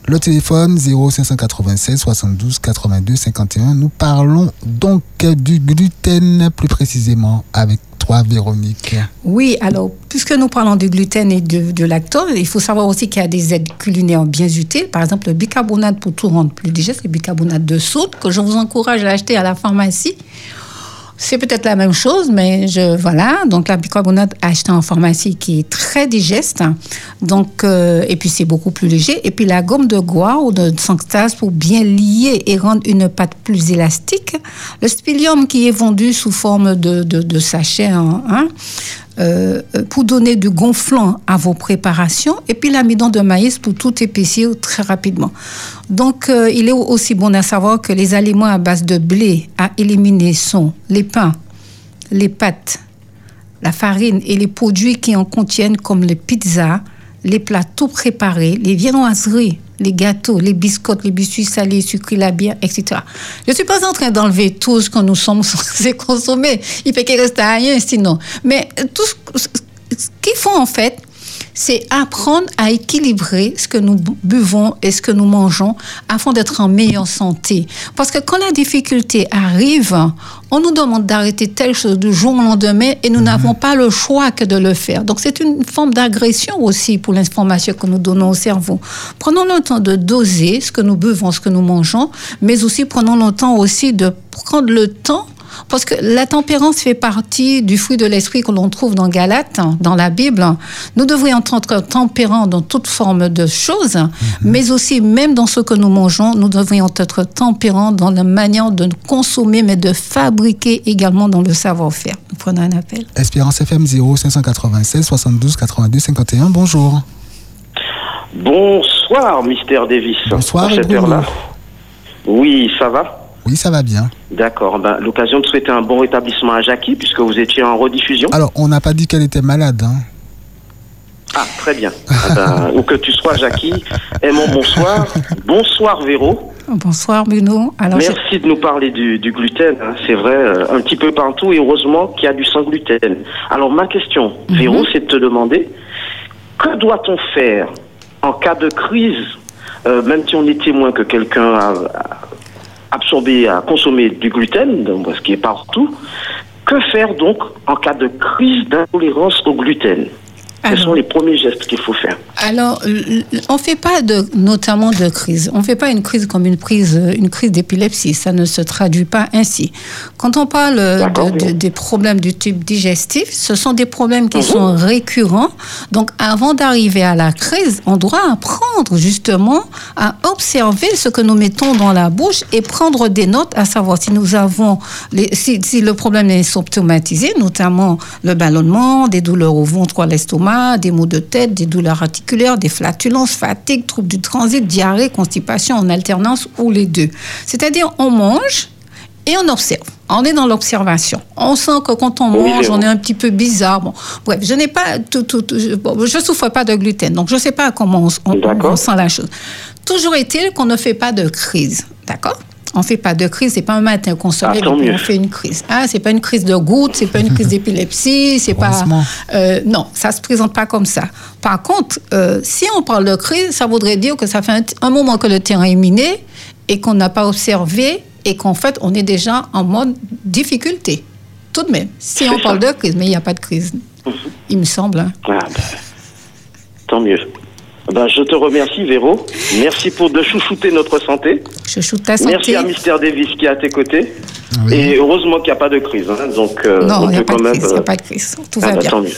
Le téléphone 0596 72 82 51. Nous parlons donc du gluten, plus précisément avec toi, Véronique. Oui, alors, puisque nous parlons du gluten et de, de lactose, il faut savoir aussi qu'il y a des aides culinaires bien utiles. Par exemple, le bicarbonate pour tout rendre plus digeste, le bicarbonate de soude, que je vous encourage à acheter à la pharmacie. C'est peut-être la même chose, mais je voilà. Donc la bicarbonate acheté en pharmacie qui est très digeste. Donc euh, et puis c'est beaucoup plus léger. Et puis la gomme de goire ou de sanctas pour bien lier et rendre une pâte plus élastique. Le spilium qui est vendu sous forme de sachet hein, hein, euh, pour donner du gonflant à vos préparations. Et puis l'amidon de maïs pour tout épaissir très rapidement. Donc, euh, il est aussi bon à savoir que les aliments à base de blé à éliminer sont les pains, les pâtes, la farine et les produits qui en contiennent comme les pizzas, les plats tout préparés, les viennoiseries, les gâteaux, les biscottes, les biscuits salés, sucrés, la bière, etc. Je ne suis pas en train d'enlever tout ce que nous sommes [LAUGHS] censés consommer. Il peut qu'il reste à rien sinon. Mais euh, tout ce, ce qu'il faut en fait, c'est apprendre à équilibrer ce que nous bu- buvons et ce que nous mangeons afin d'être en meilleure santé. Parce que quand la difficulté arrive, on nous demande d'arrêter telle chose du jour au lendemain et nous n'avons pas le choix que de le faire. Donc c'est une forme d'agression aussi pour l'information que nous donnons au cerveau. Prenons le temps de doser ce que nous buvons, ce que nous mangeons, mais aussi prenons le temps aussi de prendre le temps parce que la tempérance fait partie du fruit de l'esprit que l'on trouve dans Galates, dans la Bible. Nous devrions être tempérants dans toute forme de choses, mais aussi même dans ce que nous mangeons, nous devrions être tempérants dans la manière de consommer, mais de fabriquer également dans le savoir-faire. Nous prenons un appel. Espérance FM 0 596 72 82 51. Bonjour. Bonsoir, Mystère Davis. Bonsoir, À cette heure-là. Oui, ça va? Oui, ça va bien. D'accord. Ben, L'occasion de souhaiter un bon rétablissement à Jackie, puisque vous étiez en rediffusion. Alors, on n'a pas dit qu'elle était malade. hein. Ah, très bien. Ah ben, où que tu sois, Jackie. Aimons bonsoir. Bonsoir, Véro. Bonsoir Bruno. Alors, Merci de nous parler du, du gluten. hein. C'est vrai, euh, un petit peu partout, et heureusement qu'il y a du sans gluten. Alors, ma question, Véro, c'est de te demander que doit-on faire en cas de crise, euh, même si on est témoin que quelqu'un a, a absorbé, a consommé du gluten, donc, ce qui est partout, que faire donc en cas de crise d'intolérance au gluten? Quels sont les premiers gestes qu'il faut faire Alors, on fait pas de, notamment de crise. On fait pas une crise comme une crise, euh, une crise d'épilepsie. Ça ne se traduit pas ainsi. Quand on parle euh, de- de- des problèmes du type digestif, ce sont des problèmes qui Mhm. sont récurrents. Donc, avant d'arriver à la crise, on doit apprendre justement à observer ce que nous mettons dans la bouche et prendre des notes, à savoir si nous avons, les, si, si le problème est symptomatisé, notamment le ballonnement, des douleurs au ventre ou à l'estomac, des maux de tête, des douleurs articulaires, des flatulences, fatigue, troubles du transit, diarrhée, constipation en alternance ou les deux. C'est-à-dire, on mange et on observe. On est dans l'observation. On sent que quand on mange, on est un petit peu bizarre. Bon, bref, je n'ai pas tout, tout, tout- je, bon, je souffre pas de gluten, donc je ne sais pas comment on, on- D'accord. on sent la chose. Toujours est-il qu'on ne fait pas de crise, d'accord? On fait pas de crise, c'est pas un matin qu'on se Ah, lève et on fait une crise. Ah, c'est pas une crise de goutte, c'est pas une crise d'épilepsie, c'est pas. Euh, non, ça se présente pas comme ça. Par contre, euh, si on parle de crise, ça voudrait dire que ça fait un, moment que le terrain est miné et qu'on n'a pas observé et qu'en fait, on est déjà en mode difficulté. Tout de même, si on parle de crise, mais il n'y a pas de crise, il me semble. hein. Ah, ben, tant mieux. Ben, je te remercie, Véro. Merci pour de chouchouter notre santé. Je shoot ta santé. Merci à Mister Davis qui est à tes côtés. Oui. Et heureusement qu'il n'y a pas de crise. hein. Donc, euh, non, on il n'y a peut pas quand de même. crise, il n'y euh, a pas de crise. Tout ah va bah, bien. Tant mieux.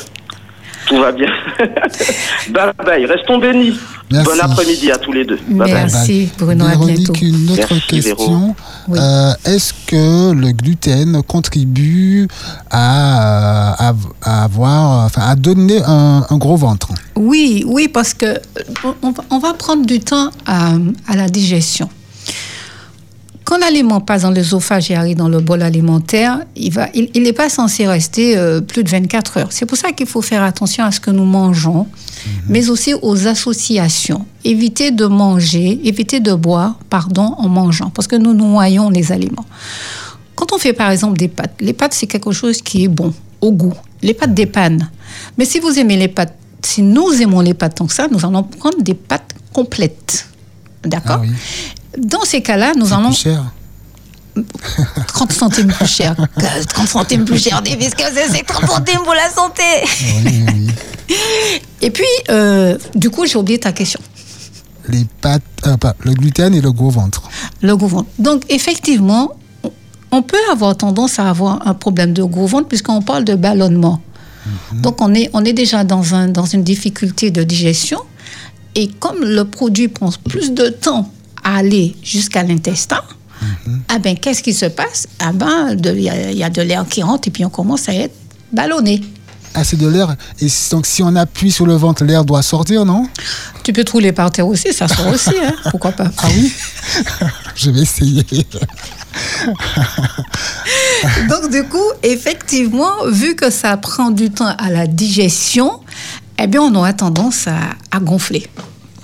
Tout va bien. [LAUGHS] bye bye. Restons bénis. Merci. Bon après-midi à tous les deux. Bye bye. Merci Bruno, à Véronique, bientôt. une autre Merci, question. Oui. Euh, Est-ce que le gluten contribue à, à, à avoir, enfin, à donner un, un gros ventre? Oui, oui, parce que on, va- on va prendre du temps à, à la digestion. Quand l'aliment passe dans l'œsophage et arrive dans le bol alimentaire, il va, il il n'est pas censé rester euh, plus de 24 heures. C'est pour ça qu'il faut faire attention à ce que nous mangeons, mais aussi aux associations. Éviter de manger, éviter de boire, pardon, en mangeant, parce que nous noyons les aliments. Quand on fait par exemple des pâtes, les pâtes c'est quelque chose qui est bon au goût. Les pâtes dépanent. Mais si vous aimez les pâtes, si nous aimons les pâtes tant que ça, nous allons prendre des pâtes complètes. D'accord? Ah oui. Dans ces cas-là, nous allons plus cher. [LAUGHS] 30 centimes plus cher. 30 centimes plus cher, Davis, que c'est c'est 30 centimes pour la santé. Oui, oui. Et puis, euh, du coup, j'ai oublié ta question. Les pâtes, euh, pas, le gluten et le gros ventre. Le gros ventre. Donc, effectivement, on- peut avoir tendance à avoir un problème de gros ventre puisqu'on parle de ballonnement. Donc, on est, on est déjà dans, un, dans une difficulté de digestion. Et comme le produit prend plus de temps aller jusqu'à l'intestin, ah ben, qu'est-ce qui se passe? Ah ben, il y, a- il y a de l'air qui rentre et puis on commence à être ballonné. Ah, c'est de l'air. Et donc, si on appuie sur le ventre, l'air doit sortir, non? Tu peux te rouler par terre aussi, ça sort aussi, hein, [LAUGHS] pourquoi pas Ah oui? [LAUGHS] Je vais essayer. [LAUGHS] Donc, du coup, effectivement, vu que ça prend du temps à la digestion, eh bien, on aura tendance à, à gonfler.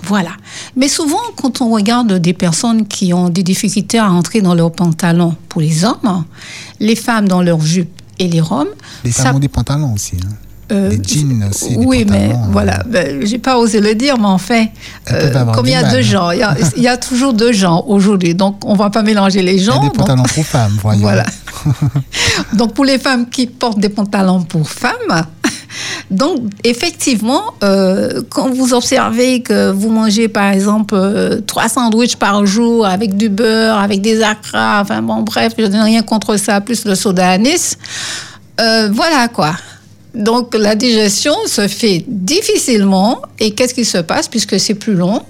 Voilà. Mais souvent, quand on regarde des personnes qui ont des difficultés à rentrer dans leurs pantalons pour les hommes, les femmes dans leurs jupes et les robes, Les ça- femmes ont des pantalons aussi. hein. Euh, des jeans aussi. des oui, mais pantalons, voilà, euh. ben, j'ai pas osé le dire, mais enfin, avoir comme il y a deux hein. genres, il y a, il y a toujours deux genres aujourd'hui, donc on va pas mélanger les Il y a des donc- pantalons pour femmes, voyons. Voilà. [LAUGHS] Donc pour les femmes qui portent des pantalons pour femmes, [LAUGHS] Donc, effectivement, euh, quand vous observez que vous mangez, par exemple, euh, trois sandwichs par jour avec du beurre, avec des acras, enfin bon, bref, je n'ai rien contre ça, plus le soda anis, euh, voilà quoi. Donc, la digestion se fait difficilement. Et qu'est-ce qui se passe puisque c'est plus long?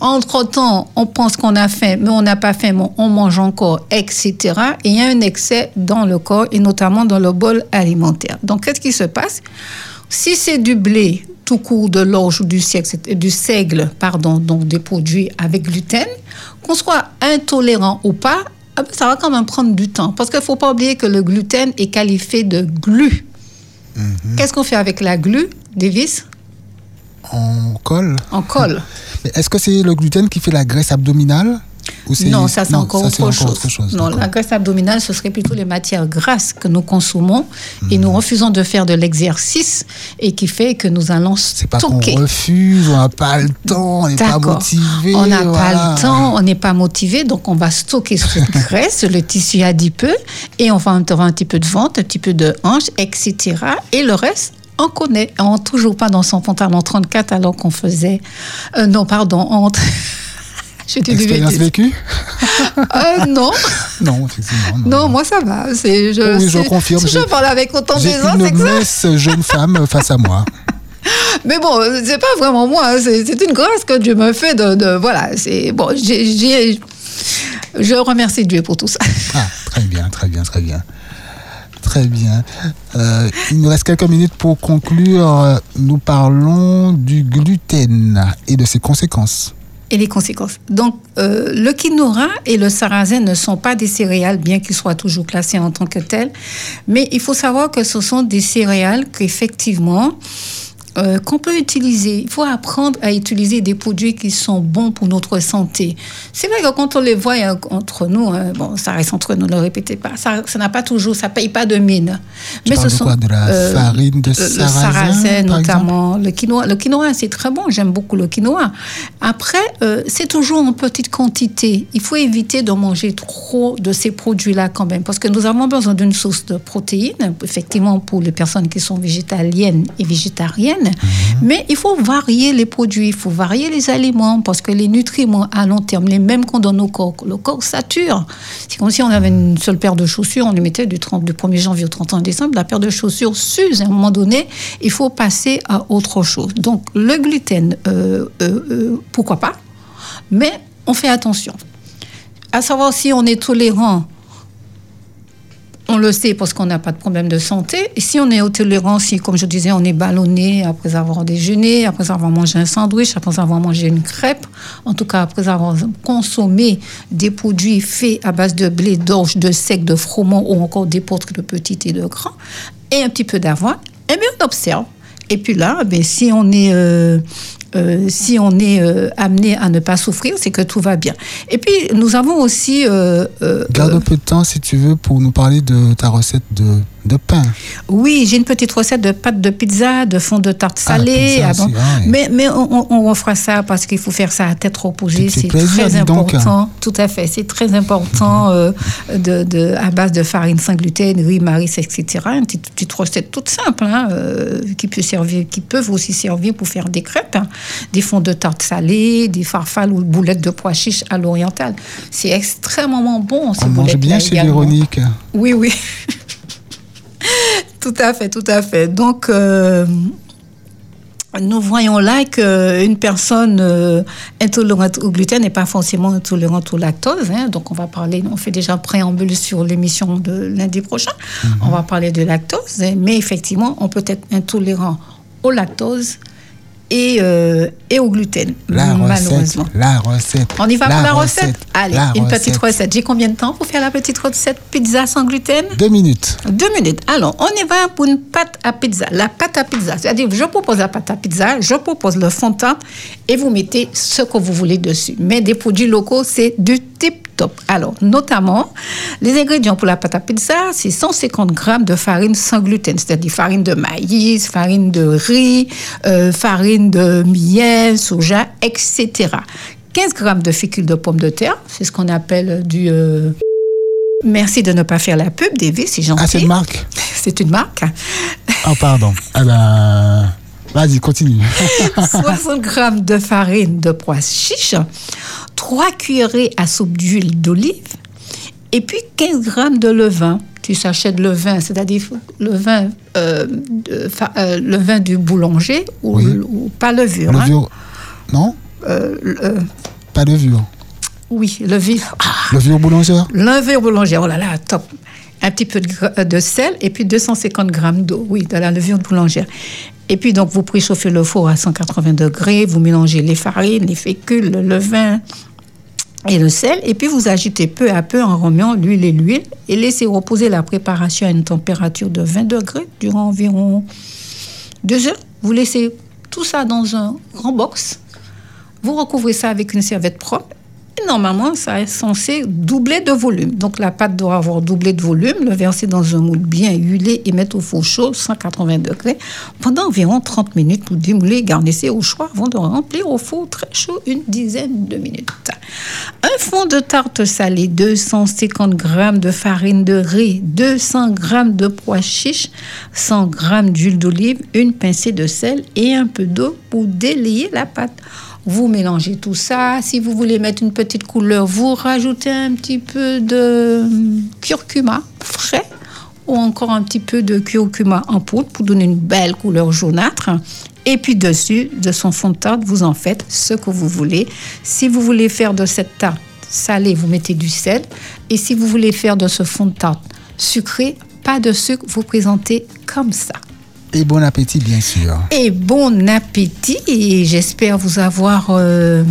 Entre-temps, on pense qu'on a faim, mais on n'a pas faim, on mange encore, etc. Et il y a un excès dans le corps et notamment dans le bol alimentaire. Donc, qu'est-ce qui se passe? Si c'est du blé tout court, de l'orge ou du seigle, du seigle, pardon, donc des produits avec gluten, qu'on soit intolérant ou pas, ah ben, ça va quand même prendre du temps. Parce qu'il ne faut pas oublier que le gluten est qualifié de glu. Qu'est-ce qu'on fait avec la glu, Davis On colle. On colle. Est-ce que c'est le gluten qui fait la graisse abdominale? Non, ça c'est encore, autre, encore chose. autre chose, Non, la graisse abdominale, ce serait plutôt les matières grasses que nous consommons et nous refusons de faire de l'exercice et qui fait que nous allons C'est pas qu'on refuse, on n'a pas le temps, on n'est pas motivé. On n'a voilà. pas le temps, on n'est pas motivé, donc on va stocker cette [LAUGHS] graisse, le tissu adipeux, et on va avoir un petit peu de ventre, un petit peu de hanche, etc. Et le reste, on connaît. On toujours pas dans son pantalon 34 alors qu'on faisait. euh, non, pardon, on. Du Expérience vécue [LAUGHS] Euh, non, [LAUGHS] Non, effectivement. non, moi ça va. C'est, je, Oui, je confirme, Si je parle avec autant d'aisance, c'est que ça. jeune femme [LAUGHS] face à moi. Mais bon, c'est pas vraiment moi. C'est, une grâce que Dieu me fait de, de- voilà. C'est bon. J'ai- je remercie Dieu pour tout ça. Ah, très bien, très bien, très bien. Très bien. Euh, il nous reste quelques minutes pour conclure. Nous parlons du gluten et de ses conséquences. Et les conséquences. Donc, euh, le quinoa et le sarrasin ne sont pas des céréales, bien qu'ils soient toujours classés en tant que tels. Mais il faut savoir que ce sont des céréales qu'effectivement, euh, qu'on peut utiliser. Il faut apprendre à utiliser des produits qui sont bons pour notre santé. C'est vrai que quand on les voit hein, entre nous, hein, bon, ça reste entre nous, ne le répétez pas, ça n'a pas toujours, ça paye pas de mine. Tu parles de quoi De la farine de le- sarrasin, Le sarrasin, notamment. Le quinoa, le quinoa c'est très bon, j'aime beaucoup le quinoa. Après, euh, c'est toujours en petite quantité. Il faut éviter de manger trop de ces produits-là quand même, parce que nous avons besoin d'une source de protéines, effectivement, pour les personnes qui sont végétaliennes et végétariennes. Mais il faut varier les produits, il faut varier les aliments, parce que les nutriments à long terme, les mêmes qu'on donne au corps, le corps sature. C'est comme si on avait une seule paire de chaussures, on les mettait du, 30, du 1er janvier au 31 décembre, la paire de chaussures s'use. À un moment donné, il faut passer à autre chose. Donc le gluten, euh, euh, euh, pourquoi pas, mais on fait attention. À savoir si on est tolérant on le sait parce qu'on n'a pas de problème de santé. Et si on est tolérant, si, comme je disais, on est ballonné après avoir déjeuné, après avoir mangé un sandwich, après avoir mangé une crêpe, en tout cas après avoir consommé des produits faits à base de blé, d'orge, de sec, de froment ou encore des potres de petits et de grands, et un petit peu d'avoine, eh bien, on observe. Et puis là, eh si on est, euh, euh, si on est euh, amené à ne pas souffrir, c'est que tout va bien. Et puis, nous avons aussi... euh, Garde un peu de temps, si tu veux, pour nous parler de ta recette de, de pain. Oui, j'ai une petite recette de pâte de pizza, de fond de tarte Ah, salée. pizza Ah bon. ah. Mais, mais on, on, on fera ça parce qu'il faut faire ça à tête reposée. C'est très important. Tout à fait. C'est très important [LAUGHS] euh, de, de, à base de farine sans gluten, riz, maris, etc. Une petite, petite recette toute simple hein, euh, qui, peut servir, qui peuvent aussi servir pour faire des crêpes, hein. des fonds de tarte salée, des farfales ou boulettes de pois chiches à l'oriental. C'est extrêmement bon. ces On mange bien chez. Véronique. Oui, oui. [LAUGHS] [LAUGHS] tout à fait, tout à fait. Donc, euh, nous voyons là qu'une personne euh, intolérante au gluten n'est pas forcément intolérante au lactose. hein. Donc, on va parler, on fait déjà un préambule sur l'émission de lundi prochain. On va parler de lactose, hein. mais effectivement, on peut être intolérant au lactose et, euh, et au gluten, La recette. malheureusement. La recette. On y va la pour la recette, Allez, la une petite recette. recette. J'ai combien de temps pour faire la petite recette? Pizza sans gluten? Deux minutes. deux minutes. Alors, on y va pour une pâte à pizza. La pâte à pizza, c'est-à-dire, je propose la pâte à pizza, je propose le fond de tarte et vous mettez ce que vous voulez dessus. Mais des produits locaux, c'est du tip top. Alors, notamment, les ingrédients pour la pâte à pizza, c'est 150 grammes de farine sans gluten, c'est-à-dire farine de maïs, farine de riz, euh, farine de miel, soja, etc. 15 grammes de fécule de pommes de terre, c'est ce qu'on appelle du... euh, Merci de ne pas faire la pub, David, c'est gentil. Ah, c'est une marque [LAUGHS] C'est une marque. Oh, pardon. Ah ben, vas-y, continue. [LAUGHS] 60 grammes de farine de pois chiche, 3 cuillerées à soupe d'huile d'olive, et puis 15 grammes de levain. Tu s'achètes le vin, c'est-à-dire le vin, euh, de- euh, le vin du boulanger ou, Oui. ou pas levure. hein. Levure. Non? Euh, le- Pas levure. oui, levure. Ah, Levure boulangère? Levure boulanger, oh là là, top. Un petit peu de, de sel et puis 250 grammes d'eau, oui, de la levure boulangère. Et puis donc vous préchauffez le four à 180 degrés, vous mélangez les farines, les fécules, le levain et le sel, et puis vous agitez peu à peu en remuant l'huile et l'huile et laissez reposer la préparation à une température de 20 degrés durant environ deux heures. Vous laissez tout ça dans un grand box. Vous recouvrez ça avec une serviette propre. Et normalement, ça est censé doubler de volume. Donc la pâte doit avoir doublé de volume, le verser dans un moule bien huilé et mettre au four chaud, 180 degrés, pendant environ 30 minutes pour démouler. Garnissez au choix avant de remplir au four très chaud une dizaine de minutes. Un fond de tarte salée, 250 grammes de farine de riz, 200 grammes de pois chiches, 100 grammes d'huile d'olive, une pincée de sel et un peu d'eau pour délayer la pâte. Vous mélangez tout ça. Si vous voulez mettre une petite couleur, vous rajoutez un petit peu de curcuma frais ou encore un petit peu de curcuma en poudre pour donner une belle couleur jaunâtre. Et puis dessus, de son fond de tarte, vous en faites ce que vous voulez. Si vous voulez faire de cette tarte salée, vous mettez du sel. Et si vous voulez faire de ce fond de tarte sucré, pas de sucre, vous présentez comme ça. Et bon appétit, bien sûr. Et bon appétit et j'espère vous avoir euh,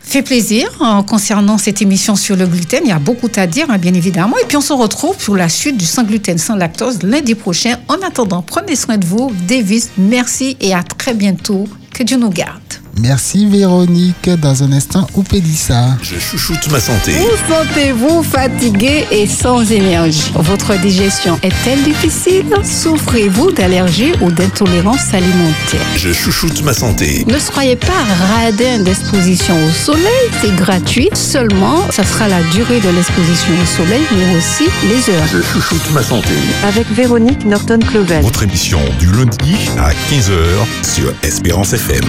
fait plaisir en concernant cette émission sur le gluten. Il y a beaucoup à dire, hein, bien évidemment. Et puis on se retrouve pour la suite du sans gluten, sans lactose lundi prochain. En attendant, prenez soin de vous. Davis, merci et à très bientôt. Que Dieu nous garde. Merci Véronique. Dans un instant, Oupédissa. Je chouchoute ma santé. Vous sentez-vous fatigué et sans énergie? Votre digestion est-elle difficile? Souffrez-vous d'allergies ou d'intolérance alimentaire? Je chouchoute ma santé. Ne soyez pas radin d'exposition au soleil, c'est gratuit. Seulement, ça sera la durée de l'exposition au soleil, mais aussi les heures. Je chouchoute ma santé. avec Véronique Norton-Clovel. Votre émission du lundi à 15h sur Espérance FM.